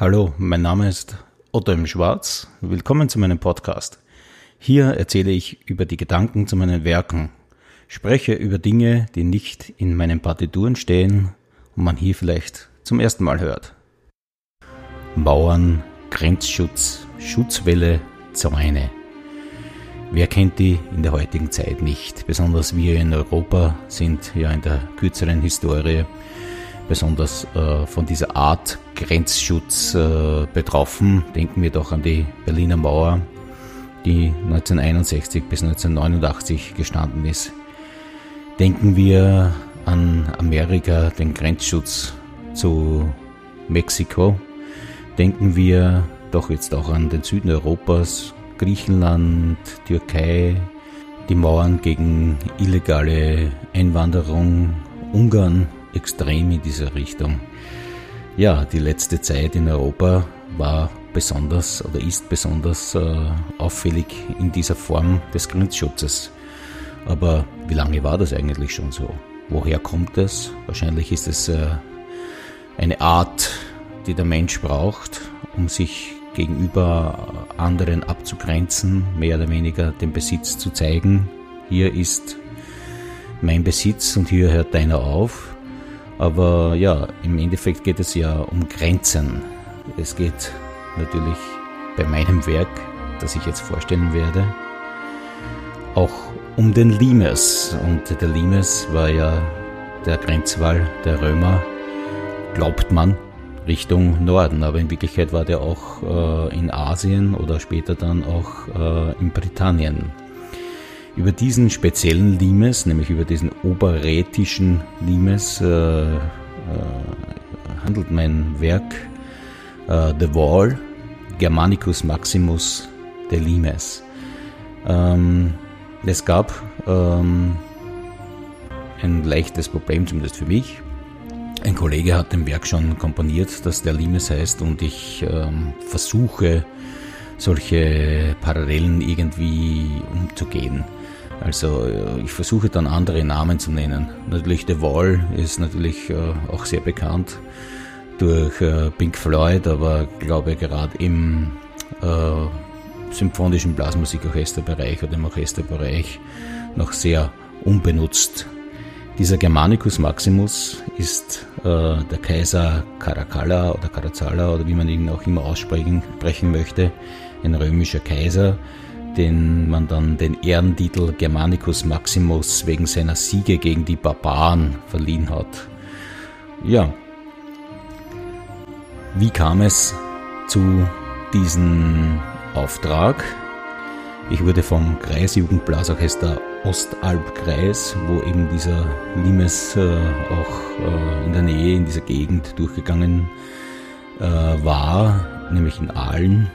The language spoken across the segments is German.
Hallo, mein Name ist Otto im Schwarz. Willkommen zu meinem Podcast. Hier erzähle ich über die Gedanken zu meinen Werken, spreche über Dinge, die nicht in meinen Partituren stehen und man hier vielleicht zum ersten Mal hört. Mauern, Grenzschutz, Schutzwelle, Zäune. Wer kennt die in der heutigen Zeit nicht? Besonders wir in Europa sind ja in der kürzeren Historie besonders äh, von dieser Art Grenzschutz äh, betroffen. Denken wir doch an die Berliner Mauer, die 1961 bis 1989 gestanden ist. Denken wir an Amerika, den Grenzschutz zu Mexiko. Denken wir doch jetzt auch an den Süden Europas, Griechenland, Türkei, die Mauern gegen illegale Einwanderung, Ungarn, extrem in dieser Richtung. Ja, die letzte Zeit in Europa war besonders oder ist besonders äh, auffällig in dieser Form des Grenzschutzes. Aber wie lange war das eigentlich schon so? Woher kommt es? Wahrscheinlich ist es äh, eine Art, die der Mensch braucht, um sich gegenüber anderen abzugrenzen, mehr oder weniger den Besitz zu zeigen. Hier ist mein Besitz und hier hört deiner auf. Aber ja, im Endeffekt geht es ja um Grenzen. Es geht natürlich bei meinem Werk, das ich jetzt vorstellen werde, auch um den Limes. Und der Limes war ja der Grenzwall der Römer, glaubt man, Richtung Norden. Aber in Wirklichkeit war der auch äh, in Asien oder später dann auch äh, in Britannien. Über diesen speziellen Limes, nämlich über diesen oberrätischen Limes, äh, äh, handelt mein Werk äh, The Wall, Germanicus Maximus der Limes. Ähm, es gab ähm, ein leichtes Problem, zumindest für mich. Ein Kollege hat dem Werk schon komponiert, dass der Limes heißt und ich ähm, versuche, solche Parallelen irgendwie umzugehen. Also äh, ich versuche dann andere Namen zu nennen. Natürlich The Wall ist natürlich äh, auch sehr bekannt durch äh, Pink Floyd, aber glaube gerade im äh, symphonischen Blasmusikorchesterbereich oder im Orchesterbereich noch sehr unbenutzt. Dieser Germanicus Maximus ist äh, der Kaiser Caracalla oder Caracalla oder wie man ihn auch immer aussprechen möchte, ein römischer Kaiser, den man dann den Ehrentitel Germanicus Maximus wegen seiner Siege gegen die Barbaren verliehen hat. Ja, wie kam es zu diesem Auftrag? Ich wurde vom Kreisjugendblasorchester Ostalbkreis, wo eben dieser Limes äh, auch äh, in der Nähe, in dieser Gegend durchgegangen äh, war, nämlich in Aalen,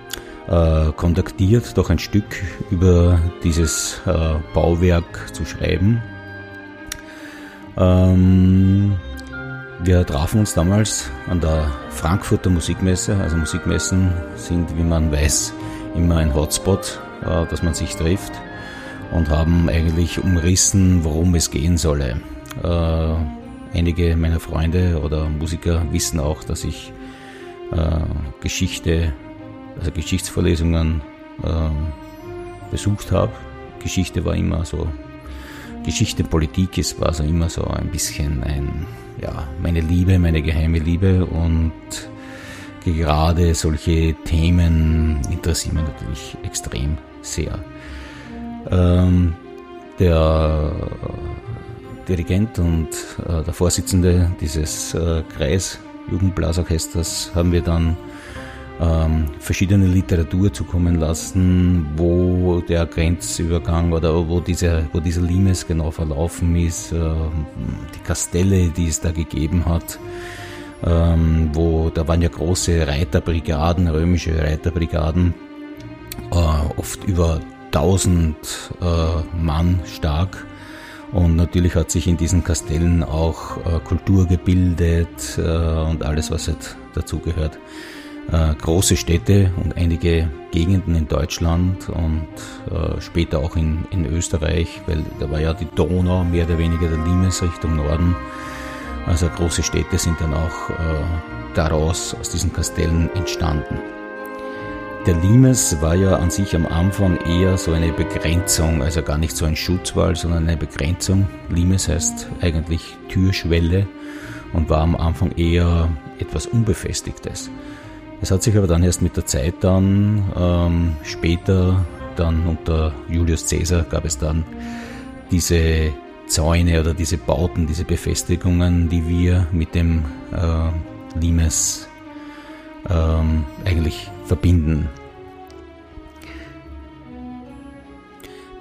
äh, kontaktiert, doch ein Stück über dieses äh, Bauwerk zu schreiben. Ähm, wir trafen uns damals an der Frankfurter Musikmesse. Also Musikmessen sind, wie man weiß, immer ein Hotspot, äh, dass man sich trifft und haben eigentlich umrissen, worum es gehen solle. Äh, einige meiner Freunde oder Musiker wissen auch, dass ich äh, Geschichte also Geschichtsvorlesungen äh, besucht habe. Geschichte war immer so, Geschichte, Politik ist, war so immer so ein bisschen ein, ja, meine Liebe, meine geheime Liebe und gerade solche Themen interessieren mich natürlich extrem sehr. Ähm, der Dirigent und äh, der Vorsitzende dieses äh, Kreis Jugendblasorchesters haben wir dann ähm, verschiedene Literatur zukommen lassen, wo der Grenzübergang oder wo, diese, wo dieser Limes genau verlaufen ist, äh, die Kastelle, die es da gegeben hat. Ähm, wo da waren ja große Reiterbrigaden, römische Reiterbrigaden, äh, oft über 1000 äh, Mann stark. Und natürlich hat sich in diesen Kastellen auch äh, Kultur gebildet äh, und alles, was halt dazugehört äh, große Städte und einige Gegenden in Deutschland und äh, später auch in, in Österreich, weil da war ja die Donau mehr oder weniger der Limes Richtung Norden. Also große Städte sind dann auch äh, daraus, aus diesen Kastellen entstanden. Der Limes war ja an sich am Anfang eher so eine Begrenzung, also gar nicht so ein Schutzwall, sondern eine Begrenzung. Limes heißt eigentlich Türschwelle und war am Anfang eher etwas Unbefestigtes. Es hat sich aber dann erst mit der Zeit dann ähm, später, dann unter Julius Caesar gab es dann diese Zäune oder diese Bauten, diese Befestigungen, die wir mit dem äh, Limes ähm, eigentlich verbinden.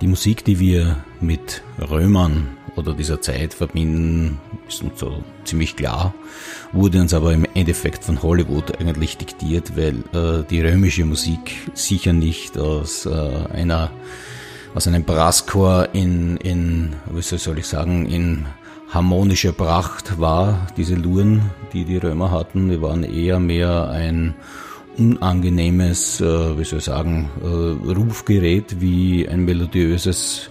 Die Musik, die wir mit Römern oder dieser Zeit verbinden, ist uns so ziemlich klar, wurde uns aber im Endeffekt von Hollywood eigentlich diktiert, weil äh, die römische Musik sicher nicht aus äh, einer aus einem Brasschor in, in, wie soll ich sagen, in harmonischer Pracht war, diese Luren, die die Römer hatten, die waren eher mehr ein unangenehmes, äh, wie soll ich sagen, äh, Rufgerät wie ein melodiöses,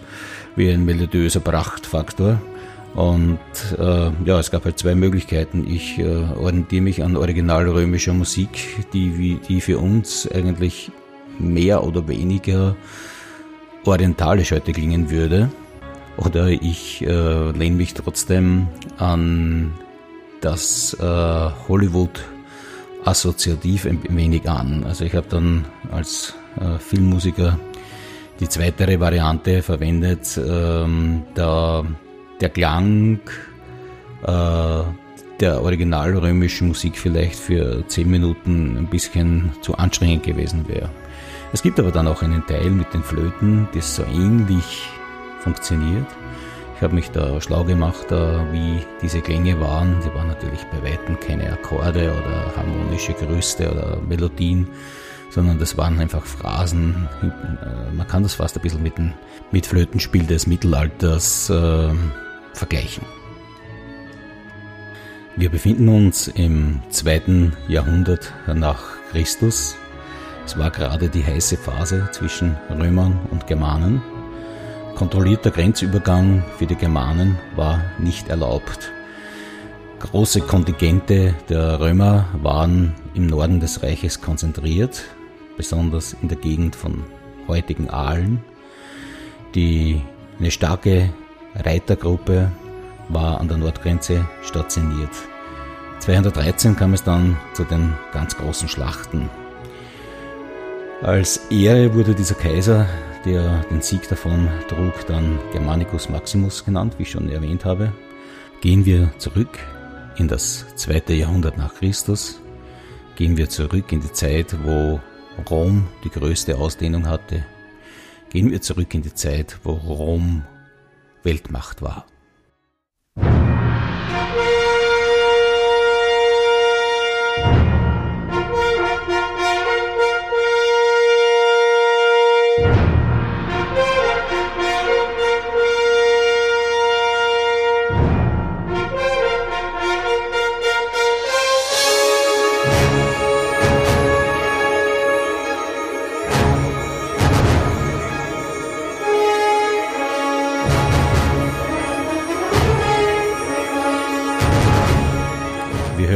wie ein melodiöser Prachtfaktor. Und äh, ja, es gab halt zwei Möglichkeiten. Ich äh, orientiere mich an originalrömischer Musik, die, die für uns eigentlich mehr oder weniger orientalisch heute klingen würde. Oder ich äh, lehne mich trotzdem an das äh, Hollywood assoziativ ein wenig an. Also ich habe dann als äh, Filmmusiker die zweite Variante verwendet, ähm, da der Klang äh, der originalrömischen Musik vielleicht für zehn Minuten ein bisschen zu anstrengend gewesen wäre. Es gibt aber dann auch einen Teil mit den Flöten, das so ähnlich funktioniert. Ich habe mich da schlau gemacht, wie diese Klänge waren. Die waren natürlich bei weitem keine Akkorde oder harmonische Gerüste oder Melodien, sondern das waren einfach Phrasen. Äh, man kann das fast ein bisschen mit dem mit Flötenspiel des Mittelalters äh, vergleichen. Wir befinden uns im zweiten Jahrhundert nach Christus. Es war gerade die heiße Phase zwischen Römern und Germanen. Kontrollierter Grenzübergang für die Germanen war nicht erlaubt. Große Kontingente der Römer waren im Norden des Reiches konzentriert, besonders in der Gegend von heutigen Aalen. Die, eine starke Reitergruppe war an der Nordgrenze stationiert. 213 kam es dann zu den ganz großen Schlachten als Ehre wurde dieser Kaiser, der den Sieg davon trug, dann Germanicus Maximus genannt, wie ich schon erwähnt habe. Gehen wir zurück in das zweite Jahrhundert nach Christus. Gehen wir zurück in die Zeit, wo Rom die größte Ausdehnung hatte. Gehen wir zurück in die Zeit, wo Rom Weltmacht war.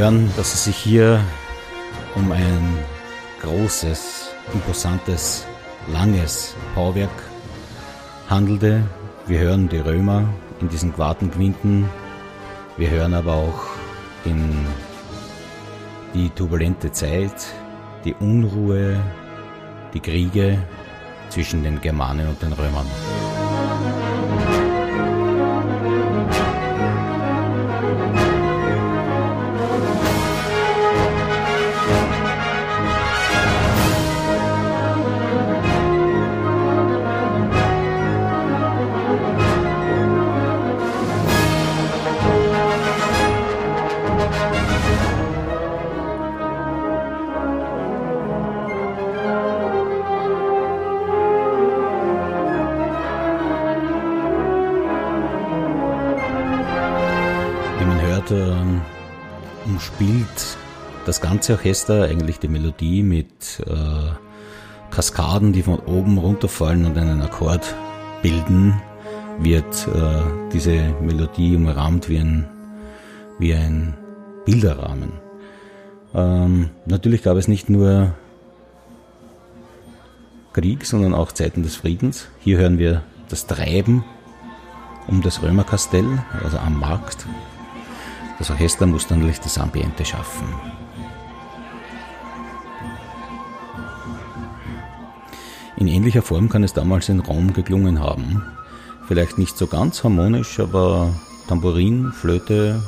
Hören, dass es sich hier um ein großes, imposantes, langes Bauwerk handelte. Wir hören die Römer in diesen Quartenquinten. Wir hören aber auch in die turbulente Zeit, die Unruhe, die Kriege zwischen den Germanen und den Römern. Umspielt das ganze Orchester eigentlich die Melodie mit äh, Kaskaden, die von oben runterfallen und einen Akkord bilden, wird äh, diese Melodie umrahmt wie ein wie ein Bilderrahmen. Ähm, natürlich gab es nicht nur Krieg, sondern auch Zeiten des Friedens. Hier hören wir das Treiben um das Römerkastell, also am Markt. Das Orchester muss dann das Ambiente schaffen. In ähnlicher Form kann es damals in Rom geklungen haben. Vielleicht nicht so ganz harmonisch, aber Tambourin, Flöte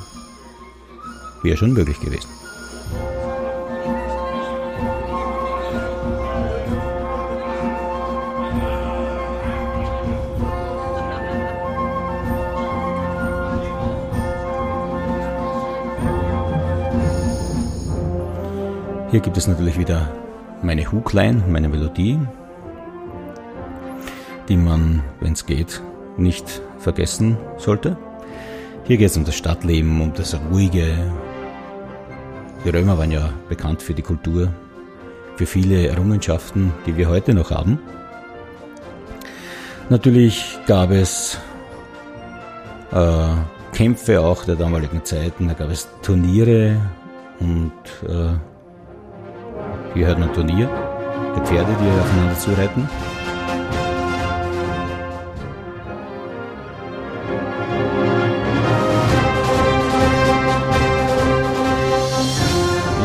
wäre schon möglich gewesen. Hier gibt es natürlich wieder meine Hookline, meine Melodie, die man, wenn es geht, nicht vergessen sollte. Hier geht es um das Stadtleben, um das Ruhige. Die Römer waren ja bekannt für die Kultur, für viele Errungenschaften, die wir heute noch haben. Natürlich gab es äh, Kämpfe auch der damaligen Zeiten, da gab es Turniere und äh, hier hört man Turnier, die Pferde, die aufeinander zureiten.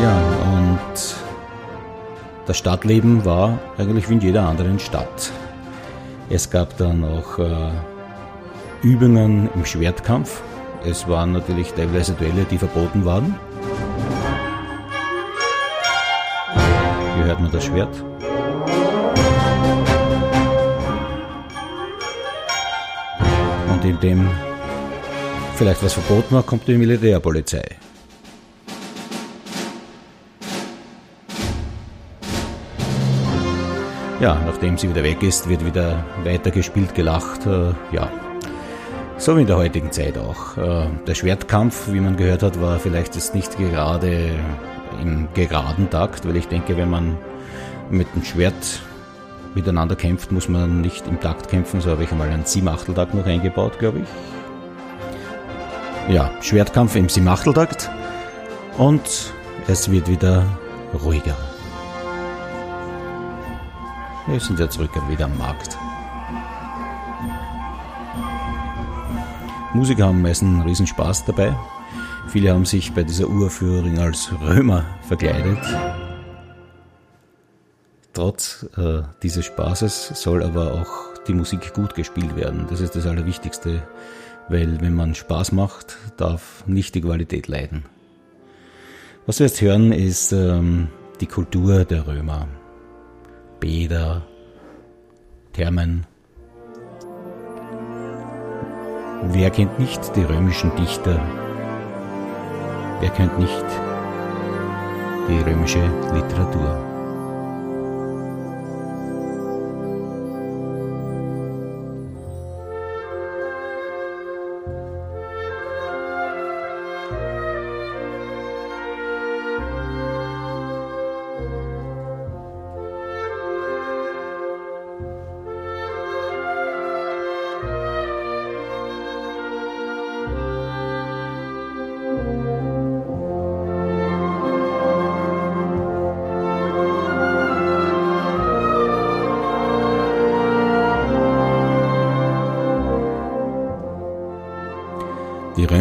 Ja, und das Stadtleben war eigentlich wie in jeder anderen Stadt. Es gab dann auch äh, Übungen im Schwertkampf. Es waren natürlich teilweise Duelle, die verboten waren. Hört man das Schwert. Und in dem vielleicht was verboten war, kommt die Militärpolizei. Ja, nachdem sie wieder weg ist, wird wieder weitergespielt, gelacht. Äh, ja, so wie in der heutigen Zeit auch. Äh, der Schwertkampf, wie man gehört hat, war vielleicht jetzt nicht gerade im geraden Takt, weil ich denke, wenn man mit dem Schwert miteinander kämpft, muss man nicht im Takt kämpfen, so habe ich einmal einen Siebachteltakt noch eingebaut, glaube ich. Ja, Schwertkampf im Siebachteltakt und es wird wieder ruhiger. Wir sind ja zurück wieder am Markt. Musiker haben meistens einen riesen Spaß dabei. Viele haben sich bei dieser Uraufführung als Römer verkleidet. Trotz äh, dieses Spaßes soll aber auch die Musik gut gespielt werden. Das ist das Allerwichtigste, weil wenn man Spaß macht, darf nicht die Qualität leiden. Was wir jetzt hören, ist ähm, die Kultur der Römer. Bäder, Thermen. Wer kennt nicht die römischen Dichter, Wer kennt nicht die römische Literatur?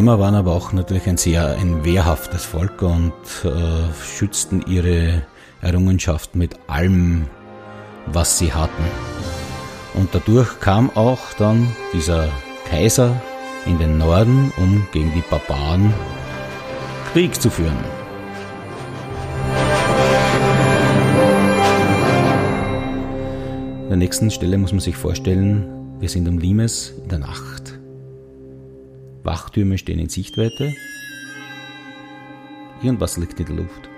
Römer waren aber auch natürlich ein sehr ein wehrhaftes Volk und äh, schützten ihre Errungenschaft mit allem, was sie hatten. Und dadurch kam auch dann dieser Kaiser in den Norden, um gegen die Barbaren Krieg zu führen. An der nächsten Stelle muss man sich vorstellen, wir sind am Limes in der Nacht. Wachtürme stehen in Sichtweite. Irgendwas liegt in der Luft.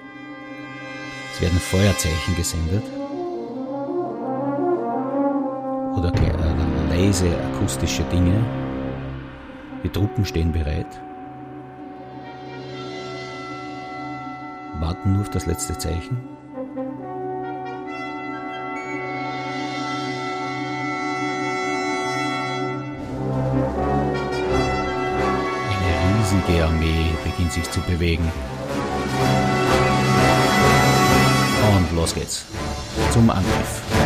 Es werden Feuerzeichen gesendet. Oder äh, leise akustische Dinge. Die Truppen stehen bereit. Warten nur auf das letzte Zeichen. Riesige Armee beginnt sich zu bewegen. Und los geht's zum Angriff.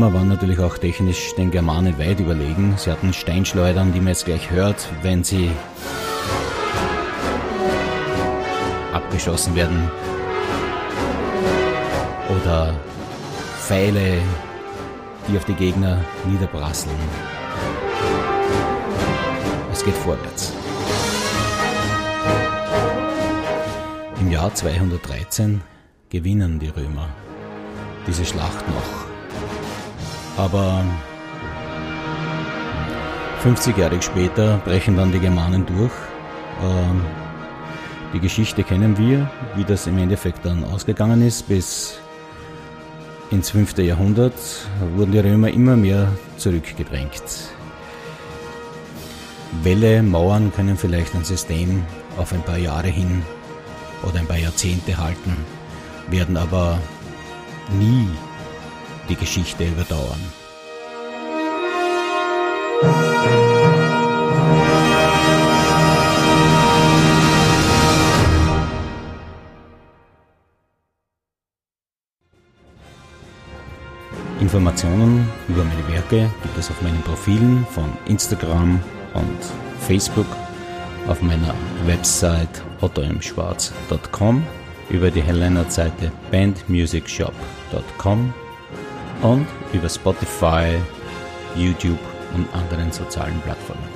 Römer waren natürlich auch technisch den Germanen weit überlegen. Sie hatten Steinschleudern, die man jetzt gleich hört, wenn sie abgeschossen werden. Oder Pfeile, die auf die Gegner niederprasseln. Es geht vorwärts. Im Jahr 213 gewinnen die Römer diese Schlacht noch. Aber 50 Jahre später brechen dann die Germanen durch. Ähm, die Geschichte kennen wir, wie das im Endeffekt dann ausgegangen ist. Bis ins 5. Jahrhundert wurden die Römer immer mehr zurückgedrängt. Wälle, Mauern können vielleicht ein System auf ein paar Jahre hin oder ein paar Jahrzehnte halten, werden aber nie die Geschichte überdauern. Informationen über meine Werke gibt es auf meinen Profilen von Instagram und Facebook, auf meiner Website ottomschwarz.com, über die Helena-Seite bandmusicshop.com und über Spotify, YouTube und anderen sozialen Plattformen.